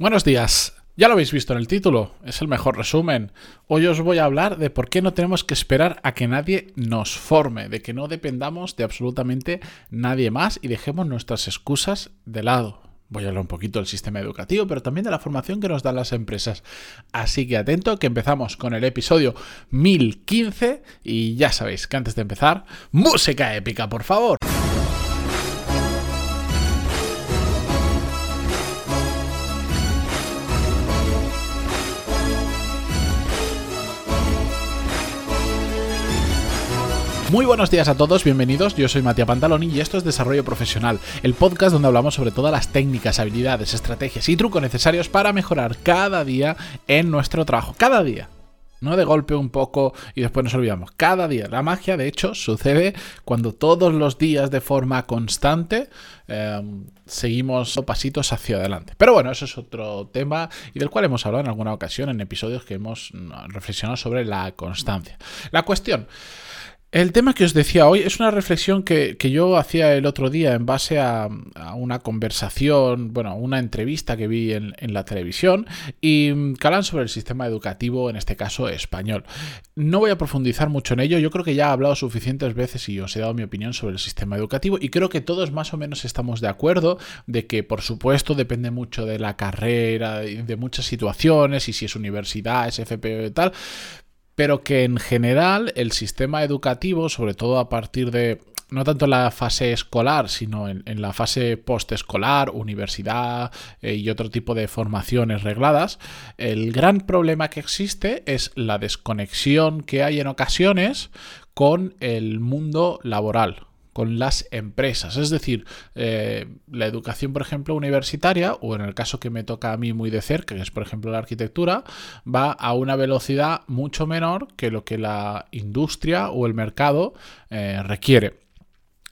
Buenos días. Ya lo habéis visto en el título, es el mejor resumen. Hoy os voy a hablar de por qué no tenemos que esperar a que nadie nos forme, de que no dependamos de absolutamente nadie más y dejemos nuestras excusas de lado. Voy a hablar un poquito del sistema educativo, pero también de la formación que nos dan las empresas. Así que atento que empezamos con el episodio 1015 y ya sabéis que antes de empezar, música épica, por favor. Muy buenos días a todos, bienvenidos. Yo soy Matías Pantaloni y esto es Desarrollo Profesional, el podcast donde hablamos sobre todas las técnicas, habilidades, estrategias y trucos necesarios para mejorar cada día en nuestro trabajo. Cada día. No de golpe un poco y después nos olvidamos. Cada día. La magia, de hecho, sucede cuando todos los días de forma constante em, seguimos pasitos hacia adelante. Pero bueno, eso es otro tema y del cual hemos hablado en alguna ocasión en episodios que hemos mm, reflexionado sobre la constancia. La cuestión. El tema que os decía hoy es una reflexión que, yo hacía el otro día en base a, una conversación, bueno, una entrevista que vi en, la televisión y mm, calan sobre el sistema educativo, en este caso español. No voy a profundizar mucho en ello, yo creo que ya he hablado suficientes veces y os he dado mi opinión sobre el sistema educativo y creo que todos más o menos estamos de acuerdo de que por supuesto depende mucho de la carrera, de muchas situaciones y si es universidad, es FP y tal, pero que en general el sistema educativo, sobre todo a partir de no tanto en la fase escolar, sino en, la fase postescolar, universidad eh, y otro tipo de formaciones regladas, el gran problema que existe es la desconexión que hay en ocasiones con el mundo laboral con las empresas. Es decir, eh, la educación, por ejemplo, universitaria, o en el caso que me toca a mí muy de cerca, que es, por ejemplo, la arquitectura, va a una velocidad mucho menor que lo que la industria o el mercado eh, requiere.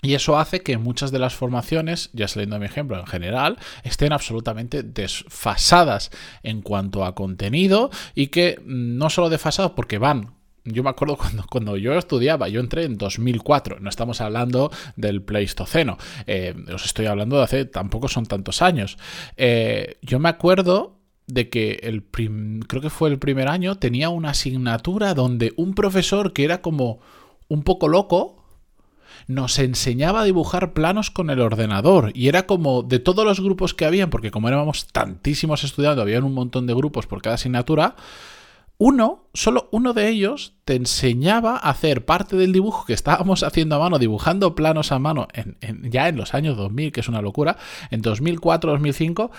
Y eso hace que muchas de las formaciones, ya saliendo de mi ejemplo en general, estén absolutamente desfasadas en cuanto a contenido y que mm, no solo desfasadas porque van yo me acuerdo cuando, cuando yo estudiaba, yo entré en 2004, no estamos hablando del Pleistoceno, eh, os estoy hablando de hace, tampoco son tantos años. Eh, yo me acuerdo de que el creo que fue el primer año, tenía una asignatura donde un profesor que era como un poco loco, nos enseñaba a dibujar planos con el ordenador y era como de todos los grupos que habían, porque como éramos tantísimos estudiando, había un montón de grupos por cada asignatura, uno, solo uno de ellos te enseñaba a hacer parte del dibujo que estábamos haciendo a mano, dibujando planos a mano ya en los años 2000, que es una locura, en 2004, 2005,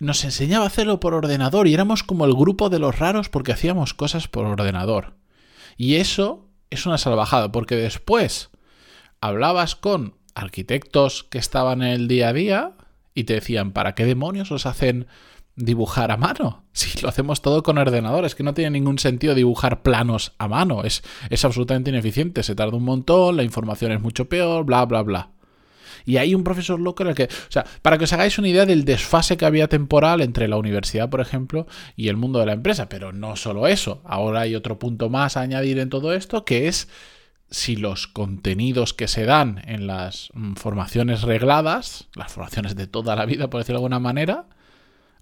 nos enseñaba a hacerlo por ordenador y éramos como el grupo de los raros porque hacíamos cosas por ordenador. Y eso es una salvajada, porque después hablabas con arquitectos que estaban en el día a día y te decían, ¿para qué demonios os hacen dibujar a mano. Si lo hacemos todo con ordenadores, que no tiene ningún sentido dibujar planos a mano. Es, es absolutamente ineficiente, se tarda un montón, la información es mucho peor, bla, bla, bla. Y hay un profesor loco en el que, o sea, para que os hagáis una idea del desfase que había temporal entre la universidad, por ejemplo, y el mundo de la empresa. Pero no solo eso, ahora hay otro punto más a añadir en todo esto, que es si los contenidos que se dan en las mm, formaciones regladas, las formaciones de toda la vida, por decirlo de alguna manera,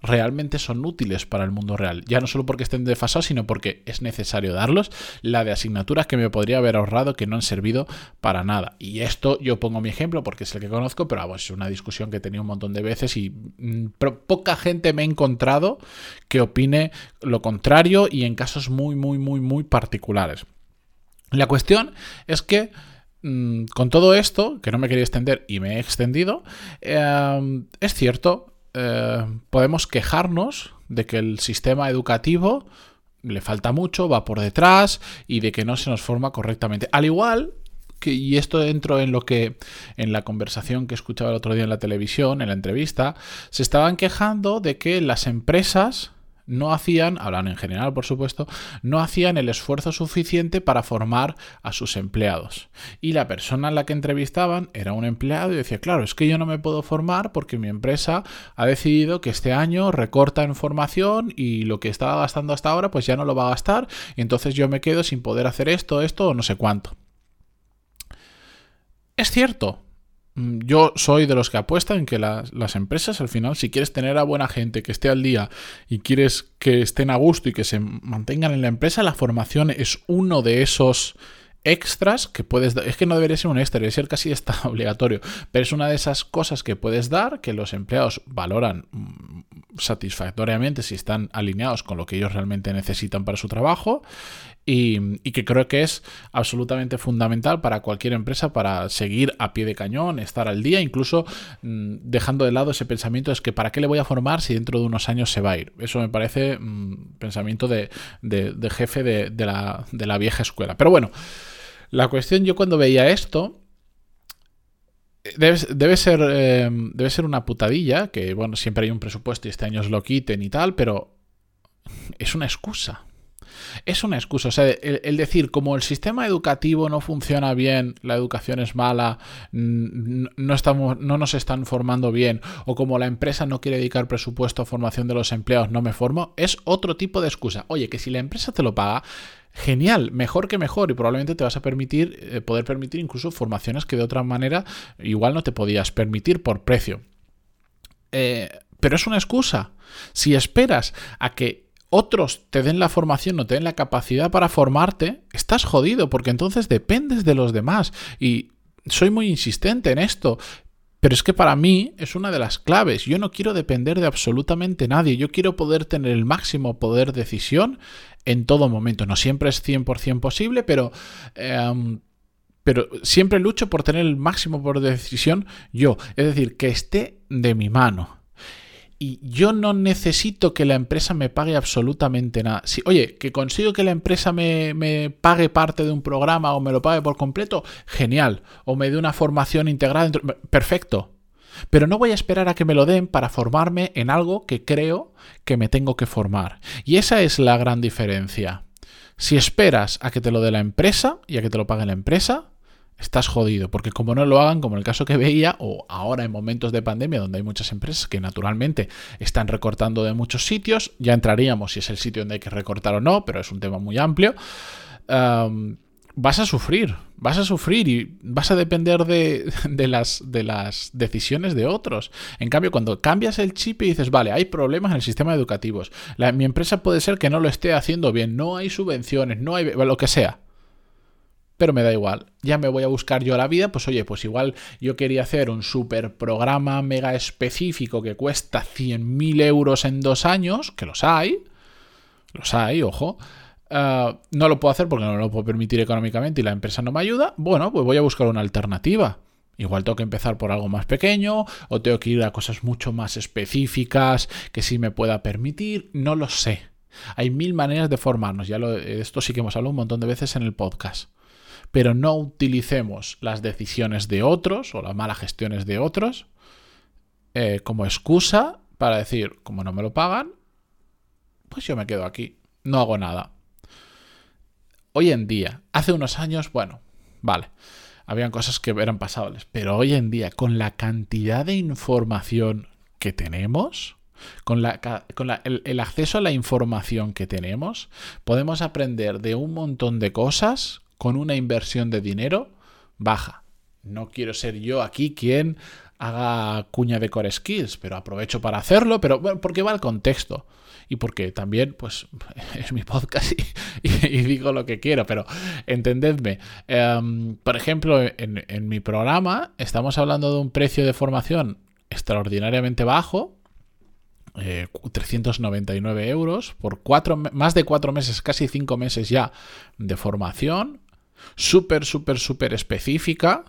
realmente son útiles para el mundo real. Ya no solo porque estén desfasados, sino porque es necesario darlos. La de asignaturas que me podría haber ahorrado que no han servido para nada. Y esto yo pongo mi ejemplo porque es el que conozco, pero es una discusión que he tenido un montón de veces y mm, poca gente me he encontrado que opine lo contrario y en casos muy, muy, muy, muy particulares. La cuestión es que mm, con todo esto, que no me quería extender y me he extendido, eh, es cierto, eh, podemos quejarnos de que el sistema educativo le falta mucho, va por detrás y de que no se nos forma correctamente. Al igual que, y esto entro en lo que en la conversación que escuchaba el otro día en la televisión, en la entrevista, se estaban quejando de que las empresas no hacían, hablan en general por supuesto, no hacían el esfuerzo suficiente para formar a sus empleados. Y la persona a la que entrevistaban era un empleado y decía, claro, es que yo no me puedo formar porque mi empresa ha decidido que este año recorta en formación y lo que estaba gastando hasta ahora pues ya no lo va a gastar y entonces yo me quedo sin poder hacer esto, esto o no sé cuánto. Es cierto, yo soy de los que apuestan que las, las, empresas, al final, si quieres tener a buena gente que esté al día y quieres que estén a gusto y que se mantengan en la empresa, la formación es uno de esos extras que puedes dar. Es que no debería ser un extra, debería ser casi está obligatorio. Pero es una de esas cosas que puedes dar que los empleados valoran mm, satisfactoriamente si están alineados con lo que ellos realmente necesitan para su trabajo. Y, que creo que es absolutamente fundamental para cualquier empresa para seguir a pie de cañón, estar al día, incluso mm, dejando de lado ese pensamiento es que para qué le voy a formar si dentro de unos años se va a ir. Eso me parece mm, pensamiento de, jefe de la vieja escuela. Pero bueno. La cuestión, yo cuando veía esto, Debe, ser, eh, debe ser una putadilla, que bueno, siempre hay un presupuesto y este año os lo quiten y tal, pero es una excusa. Es una excusa. O sea, el, decir, como el sistema educativo no funciona bien, la educación es mala, no, estamos, no nos están formando bien, o como la empresa no quiere dedicar presupuesto a formación de los empleados, no me formo, es otro tipo de excusa. Oye, que si la empresa te lo paga, genial, mejor que mejor y probablemente te vas a permitir, eh, poder permitir incluso formaciones que de otra manera igual no te podías permitir por precio. Eh, pero es una excusa. Si esperas a que otros te den la formación o te den la capacidad para formarte, estás jodido porque entonces dependes de los demás. Y soy muy insistente en esto. Pero es que para mí es una de las claves. Yo no quiero depender de absolutamente nadie. Yo quiero poder tener el máximo poder de decisión en todo momento. No siempre es 100% posible, pero, em, pero siempre lucho por tener el máximo poder de decisión yo. Es decir, que esté de mi mano. Y yo no necesito que la empresa me pague absolutamente nada. Si, oye, que consigo que la empresa me, me, pague parte de un programa o me lo pague por completo, genial. O me dé una formación integrada. Perfecto. Pero no voy a esperar a que me lo den para formarme en algo que creo que me tengo que formar. Y esa es la gran diferencia. Si esperas a que te lo dé la empresa y a que te lo pague la empresa, estás jodido, porque como no lo hagan, como el caso que veía, o ahora en momentos de pandemia donde hay muchas empresas que naturalmente están recortando de muchos sitios, ya entraríamos si es el sitio donde hay que recortar o no, pero es un tema muy amplio vas a sufrir, vas a sufrir y vas a depender de, las, de, las, decisiones de otros. En cambio, cuando cambias el chip y dices, vale, hay problemas en el sistema educativo, mi empresa puede ser que no lo esté haciendo bien, no hay subvenciones, no hay lo que sea. Pero me da igual, ya me voy a buscar yo la vida, pues oye, pues igual yo quería hacer un super programa mega específico que cuesta 100.000 euros en dos años, que los hay, los hay, ojo, Ah, no lo puedo hacer porque no lo puedo permitir económicamente y la empresa no me ayuda, bueno, pues voy a buscar una alternativa. Igual tengo que empezar por algo más pequeño o tengo que ir a cosas mucho más específicas que sí me pueda permitir, no lo sé. Hay mil maneras de formarnos, ya lo, esto sí que hemos hablado un montón de veces en el podcast. Pero no utilicemos las decisiones de otros o las malas gestiones de otros eh, como excusa para decir, como no me lo pagan, pues yo me quedo aquí, no hago nada hoy en día, hace unos años, bueno, vale, habían cosas que eran pasables, pero hoy en día, con la cantidad de información que tenemos, con, la, con el, acceso a la información que tenemos, podemos aprender de un montón de cosas con una inversión de dinero baja. No quiero ser yo aquí quien haga cuña de core skills, pero aprovecho para hacerlo, pero bueno, porque va el contexto y porque también, pues, es mi podcast y, digo lo que quiero, pero entendedme. Em, por ejemplo, en, mi programa estamos hablando de un precio de formación extraordinariamente bajo, 399 eh, euros por cuatro, más de cuatro meses, casi cinco meses ya de formación, súper, súper, súper específica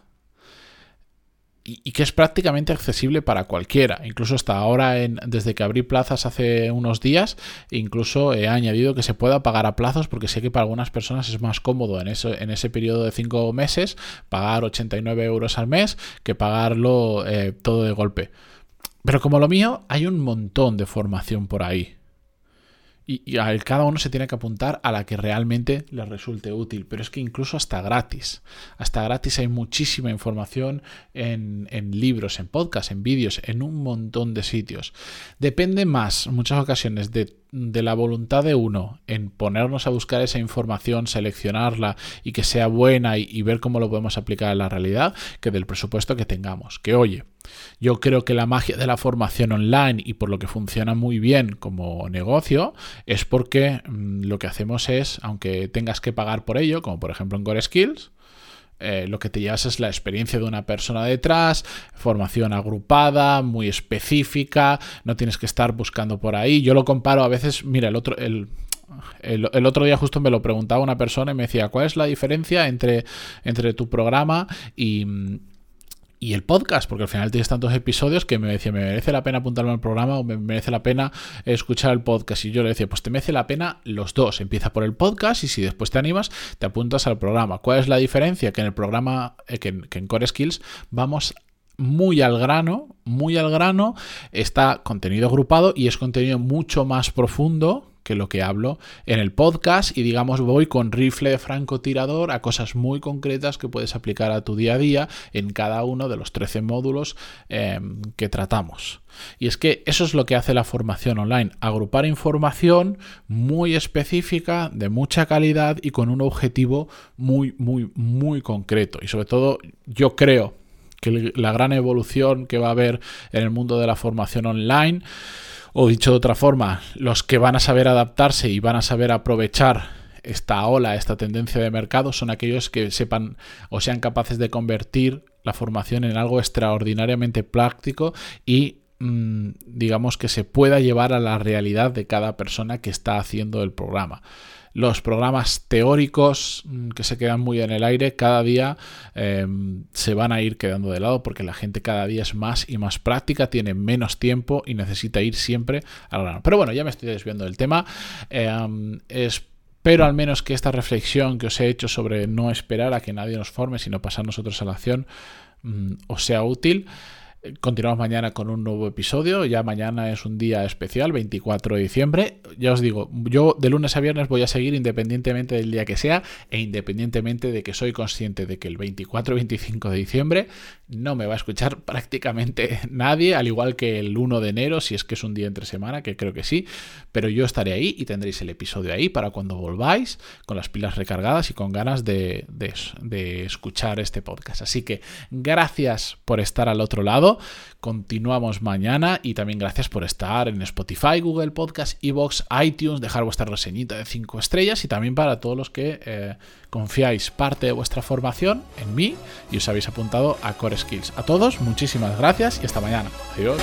y, que es prácticamente accesible para cualquiera. Incluso hasta ahora, en, desde que abrí plazas hace unos días, incluso he añadido que se pueda pagar a plazos porque sé que para algunas personas es más cómodo en, eso, en ese periodo de cinco meses pagar 89 euros al mes que pagarlo eh, todo de golpe. Pero como lo mío, hay un montón de formación por ahí y, cada uno se tiene que apuntar a la que realmente le resulte útil. Pero es que incluso hasta gratis. Hasta gratis hay muchísima información en, en libros, en podcasts, en vídeos, en un montón de sitios. Depende más, en muchas ocasiones, de de la voluntad de uno en ponernos a buscar esa información, seleccionarla y que sea buena y, ver cómo lo podemos aplicar en la realidad, que del presupuesto que tengamos. Que oye, yo creo que la magia de la formación online y por lo que funciona muy bien como negocio es porque mm, lo que hacemos es, aunque tengas que pagar por ello, como por ejemplo en Core Skills, eh, lo que te llevas es la experiencia de una persona detrás, formación agrupada, muy específica, no tienes que estar buscando por ahí. Yo lo comparo a veces, mira, el otro, el, el, otro día justo me lo preguntaba una persona y me decía, ¿cuál es la diferencia entre, entre tu programa y y el podcast, porque al final tienes tantos episodios que me decía, me merece la pena apuntarme al programa o me merece la pena escuchar el podcast. Y yo le decía, pues te merece la pena los dos. Empieza por el podcast y si después te animas, te apuntas al programa. ¿Cuál es la diferencia? Que en el programa, eh, que, que en Core Skills, vamos muy al grano, muy al grano, está contenido agrupado y es contenido mucho más profundo que lo que hablo en el podcast y digamos voy con rifle francotirador a cosas muy concretas que puedes aplicar a tu día a día en cada uno de los 13 módulos em, que tratamos. Y es que eso es lo que hace la formación online, agrupar información muy específica, de mucha calidad y con un objetivo muy, muy, muy concreto. Y sobre todo yo creo que la gran evolución que va a haber en el mundo de la formación online o dicho de otra forma, los que van a saber adaptarse y van a saber aprovechar esta ola, esta tendencia de mercado, son aquellos que sepan o sean capaces de convertir la formación en algo extraordinariamente práctico y mm, digamos que se pueda llevar a la realidad de cada persona que está haciendo el programa los programas teóricos mm, que se quedan muy en el aire cada día em, se van a ir quedando de lado porque la gente cada día es más y más práctica, tiene menos tiempo y necesita ir siempre al grano. Pero bueno, ya me estoy desviando del tema. Em, espero al menos que esta reflexión que os he hecho sobre no esperar a que nadie nos forme, sino pasar nosotros a la acción, mm, os sea útil. Continuamos mañana con un nuevo episodio. Ya mañana es un día especial, 24 de diciembre. Ya os digo, yo de lunes a viernes voy a seguir independientemente del día que sea e independientemente de que soy consciente de que el 24 y 25 de diciembre no me va a escuchar prácticamente nadie, al igual que el 1 de enero, si es que es un día entre semana, que creo que sí. Pero yo estaré ahí y tendréis el episodio ahí para cuando volváis con las pilas recargadas y con ganas de, de escuchar este podcast. Así que gracias por estar al otro lado. Continuamos mañana y también gracias por estar en Spotify, Google Podcast, Evox, iTunes, dejar vuestra reseñita de 5 estrellas y también para todos los que eh, confiáis parte de vuestra formación en mí y os habéis apuntado a Core Skills. A todos, muchísimas gracias y hasta mañana. Adiós.